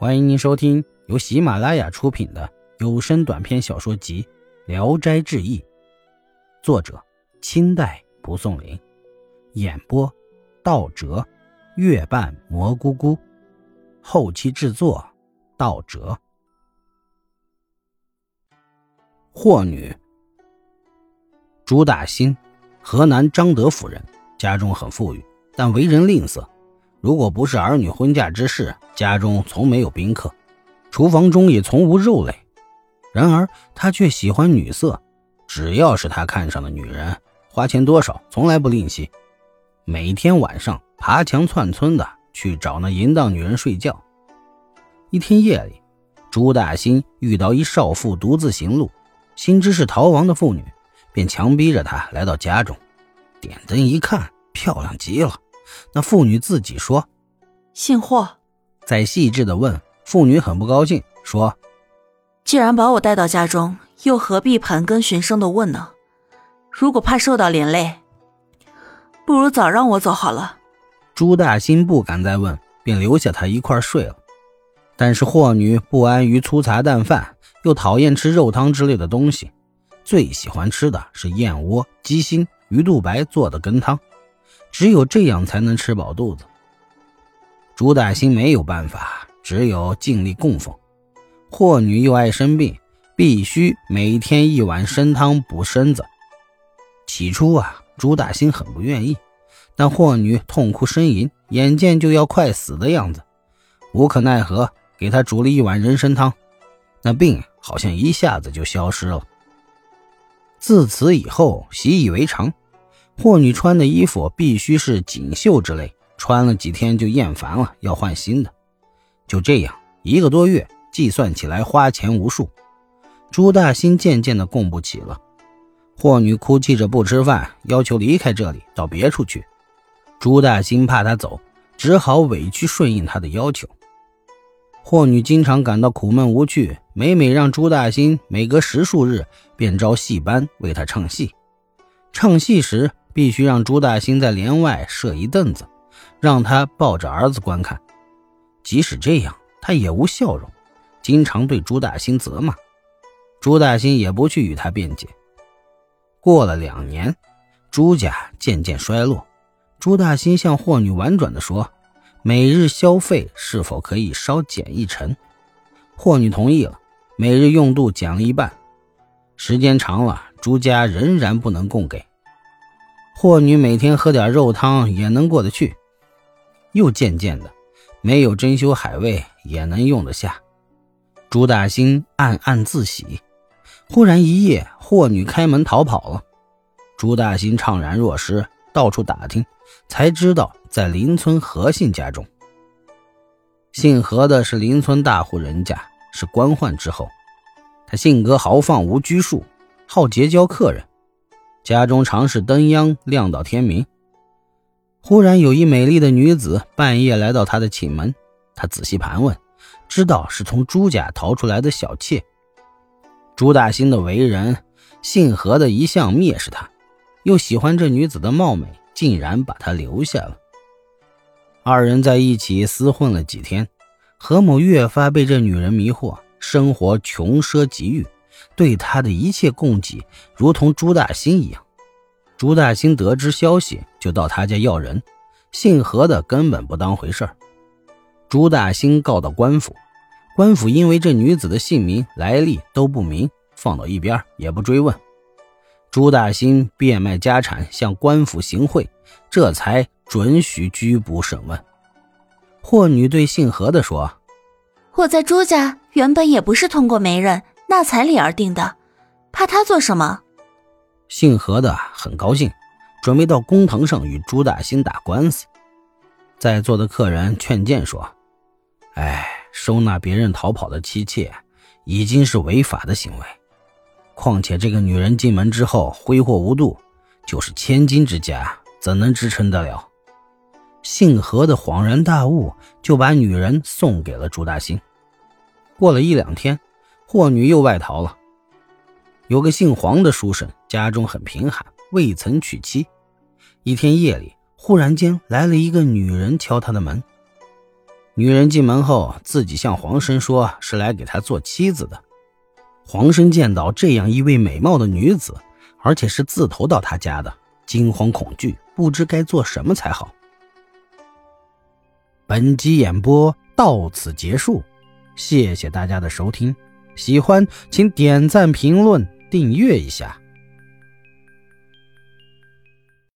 欢迎您收听由喜马拉雅出品的有声短篇小说集《聊斋志异》，作者清代蒲松龄，演播道哲、月半蘑菇菇，后期制作道哲。霍女朱大新，河南张德府人，家中很富裕，但为人吝啬。如果不是儿女婚嫁之事，家中从没有宾客，厨房中也从无肉类。然而他却喜欢女色，只要是他看上的女人，花钱多少从来不吝惜。每天晚上爬墙窜村的去找那淫荡女人睡觉。一天夜里，朱大新遇到一少妇独自行路，心知是逃亡的妇女，便强逼着她来到家中。点灯一看，漂亮极了。那妇女自己说：“姓霍。”再细致的问，妇女很不高兴，说：“既然把我带到家中，又何必盘根寻声的问呢？如果怕受到连累，不如早让我走好了。”朱大新不敢再问，便留下他一块睡了。但是霍女不安于粗茶淡饭，又讨厌吃肉汤之类的东西，最喜欢吃的是燕窝、鸡心、鱼肚白做的羹汤。只有这样才能吃饱肚子。朱大兴没有办法，只有尽力供奉。霍女又爱生病，必须每天一碗参汤补身子。起初啊，朱大兴很不愿意，但霍女痛哭呻吟，眼见就要快死的样子，无可奈何，给她煮了一碗人参汤，那病好像一下子就消失了。自此以后，习以为常。霍女穿的衣服必须是锦绣之类，穿了几天就厌烦了，要换新的。就这样一个多月，计算起来花钱无数。朱大新渐渐的供不起了，霍女哭泣着不吃饭，要求离开这里，到别处去。朱大新怕她走，只好委屈顺应她的要求。霍女经常感到苦闷无趣，每每让朱大新每隔十数日便招戏班为她唱戏。唱戏时。必须让朱大兴在帘外设一凳子，让他抱着儿子观看。即使这样，他也无笑容，经常对朱大兴责骂。朱大兴也不去与他辩解。过了两年，朱家渐渐衰落。朱大兴向霍女婉转地说：“每日消费是否可以稍减一成？”霍女同意了，每日用度减了一半。时间长了，朱家仍然不能供给。霍女每天喝点肉汤也能过得去，又渐渐的没有珍馐海味也能用得下。朱大兴暗暗自喜。忽然一夜，霍女开门逃跑了。朱大兴怅然若失，到处打听，才知道在邻村何姓家中。姓何的是邻村大户人家，是官宦之后。他性格豪放，无拘束，好结交客人。家中常是灯央亮到天明。忽然有一美丽的女子半夜来到他的寝门，他仔细盘问，知道是从朱家逃出来的小妾。朱大兴的为人，姓何的一向蔑视他，又喜欢这女子的貌美，竟然把她留下了。二人在一起厮混了几天，何某越发被这女人迷惑，生活穷奢极欲。对他的一切供给，如同朱大兴一样。朱大兴得知消息，就到他家要人。姓何的根本不当回事儿。朱大兴告到官府，官府因为这女子的姓名来历都不明，放到一边也不追问。朱大兴变卖家产向官府行贿，这才准许拘捕审问。霍女对姓何的说：“我在朱家原本也不是通过媒人。”纳彩礼而定的，怕他做什么？姓何的很高兴，准备到公堂上与朱大兴打官司。在座的客人劝谏说：“哎，收纳别人逃跑的妻妾，已经是违法的行为。况且这个女人进门之后挥霍无度，就是千金之家，怎能支撑得了？”姓何的恍然大悟，就把女人送给了朱大兴。过了一两天。霍女又外逃了。有个姓黄的书生，家中很贫寒，未曾娶妻。一天夜里，忽然间来了一个女人敲他的门。女人进门后，自己向黄生说是来给他做妻子的。黄生见到这样一位美貌的女子，而且是自投到他家的，惊慌恐惧，不知该做什么才好。本集演播到此结束，谢谢大家的收听，喜欢请点赞、评论、订阅一下。